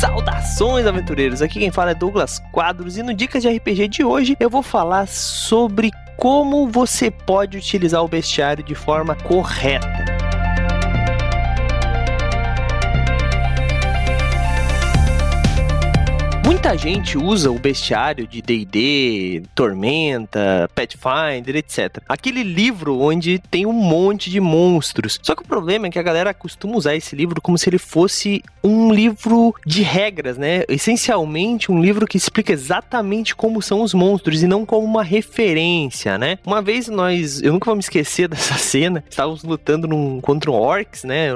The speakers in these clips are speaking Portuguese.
Saudações, aventureiros! Aqui quem fala é Douglas Quadros e no Dicas de RPG de hoje eu vou falar sobre como você pode utilizar o bestiário de forma correta. Muita gente usa o bestiário de D&D, Tormenta, Pathfinder, etc. Aquele livro onde tem um monte de monstros. Só que o problema é que a galera costuma usar esse livro como se ele fosse um livro de regras, né? Essencialmente um livro que explica exatamente como são os monstros e não como uma referência, né? Uma vez nós, eu nunca vou me esquecer dessa cena, estávamos lutando num, contra orcs, né?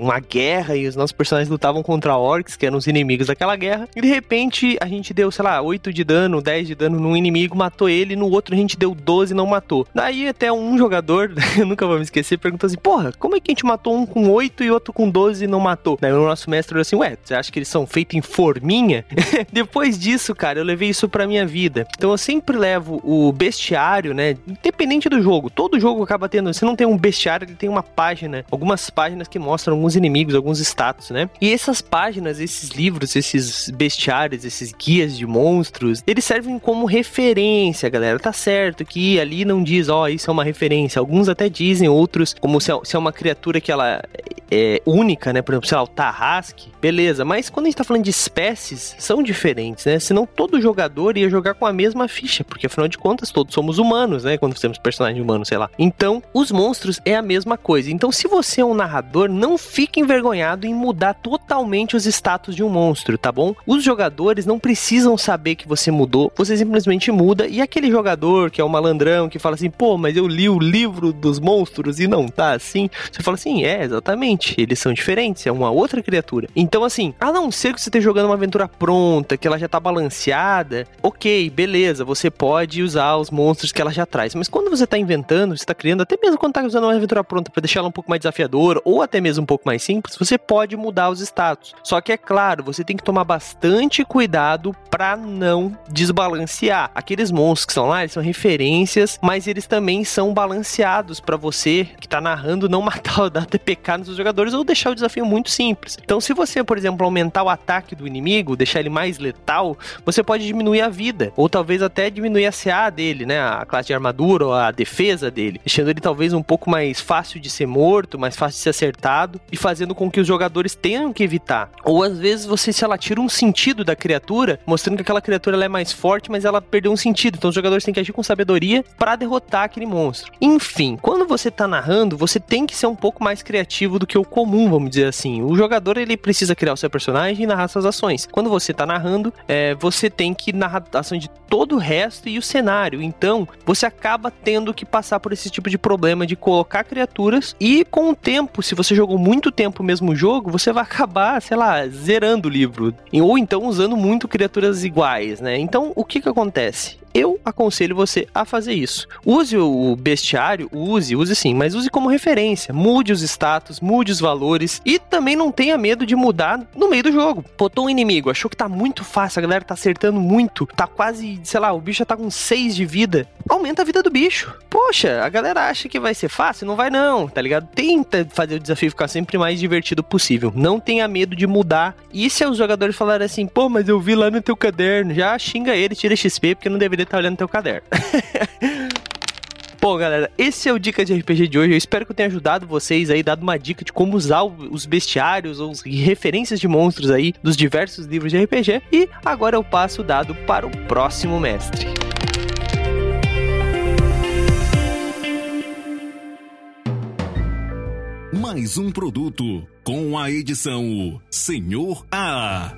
uma guerra e os nossos personagens lutavam contra orcs, que eram os inimigos daquela guerra, e de repente repente a gente deu, sei lá, 8 de dano, 10 de dano num inimigo, matou ele, no outro a gente deu 12 e não matou. Daí até um jogador, eu nunca vou me esquecer, perguntou assim: Porra, como é que a gente matou um com 8 e outro com 12 e não matou? Daí o nosso mestre falou assim: Ué, você acha que eles são feitos em forminha? Depois disso, cara, eu levei isso pra minha vida. Então eu sempre levo o bestiário, né? Independente do jogo, todo jogo acaba tendo. Se não tem um bestiário, ele tem uma página, algumas páginas que mostram alguns inimigos, alguns status, né? E essas páginas, esses livros, esses bestiários, esses guias de monstros, eles servem como referência, galera. Tá certo que ali não diz, ó, oh, isso é uma referência. Alguns até dizem, outros, como se é, se é uma criatura que ela é única, né? Por exemplo, sei lá, o Tarrasque, beleza. Mas quando a gente tá falando de espécies, são diferentes, né? Senão todo jogador ia jogar com a mesma ficha, porque afinal de contas todos somos humanos, né? Quando temos personagem humano, sei lá. Então, os monstros é a mesma coisa. Então, se você é um narrador, não fique envergonhado em mudar totalmente os status de um monstro, tá bom? Os jogadores não precisam saber que você mudou, você simplesmente muda. E aquele jogador que é o malandrão que fala assim, pô, mas eu li o livro dos monstros e não tá assim. Você fala assim, é, exatamente, eles são diferentes, é uma outra criatura. Então, assim, a não ser que você esteja jogando uma aventura pronta, que ela já tá balanceada, ok, beleza, você pode usar os monstros que ela já traz. Mas quando você tá inventando, você tá criando, até mesmo quando tá usando uma aventura pronta para deixar ela um pouco mais desafiadora, ou até mesmo um pouco mais simples, você pode mudar os status. Só que é claro, você tem que tomar bastante cuidado para não desbalancear. Aqueles monstros que estão lá, eles são referências, mas eles também são balanceados para você que tá narrando não matar, dar TPK nos seus jogadores ou deixar o desafio muito simples. Então, se você, por exemplo, aumentar o ataque do inimigo, deixar ele mais letal, você pode diminuir a vida, ou talvez até diminuir a CA dele, né, a classe de armadura ou a defesa dele, deixando ele talvez um pouco mais fácil de ser morto, mais fácil de ser acertado e fazendo com que os jogadores tenham que evitar. Ou às vezes você, se ela tira um sentido da criatura, mostrando que aquela criatura é mais forte, mas ela perdeu um sentido. Então os jogadores têm que agir com sabedoria para derrotar aquele monstro. Enfim, quando você tá narrando, você tem que ser um pouco mais criativo do que comum, vamos dizer assim. O jogador ele precisa criar o seu personagem e narrar suas ações. Quando você tá narrando, é, você tem que narrar a ação de todo o resto e o cenário. Então, você acaba tendo que passar por esse tipo de problema de colocar criaturas e com o tempo, se você jogou muito tempo o mesmo jogo, você vai acabar, sei lá, zerando o livro. Ou então usando muito criaturas iguais, né? Então, o que que acontece? Eu aconselho você a fazer isso. Use o bestiário, use, use sim, mas use como referência. Mude os status, mude os valores e também não tenha medo de mudar no meio do jogo. Botou um inimigo, achou que tá muito fácil, a galera tá acertando muito, tá quase, sei lá, o bicho já tá com 6 de vida. Aumenta a vida do bicho. Poxa, a galera acha que vai ser fácil? Não vai não, tá ligado? Tenta fazer o desafio ficar sempre mais divertido possível. Não tenha medo de mudar. E se os jogadores falarem assim, pô, mas eu vi lá no teu caderno, já xinga ele, tira XP, porque não deveria poder estar tá olhando teu caderno. Bom, galera, esse é o Dica de RPG de hoje. Eu espero que eu tenha ajudado vocês aí, dado uma dica de como usar os bestiários ou referências de monstros aí dos diversos livros de RPG. E agora eu passo o dado para o próximo mestre. Mais um produto com a edição Senhor A.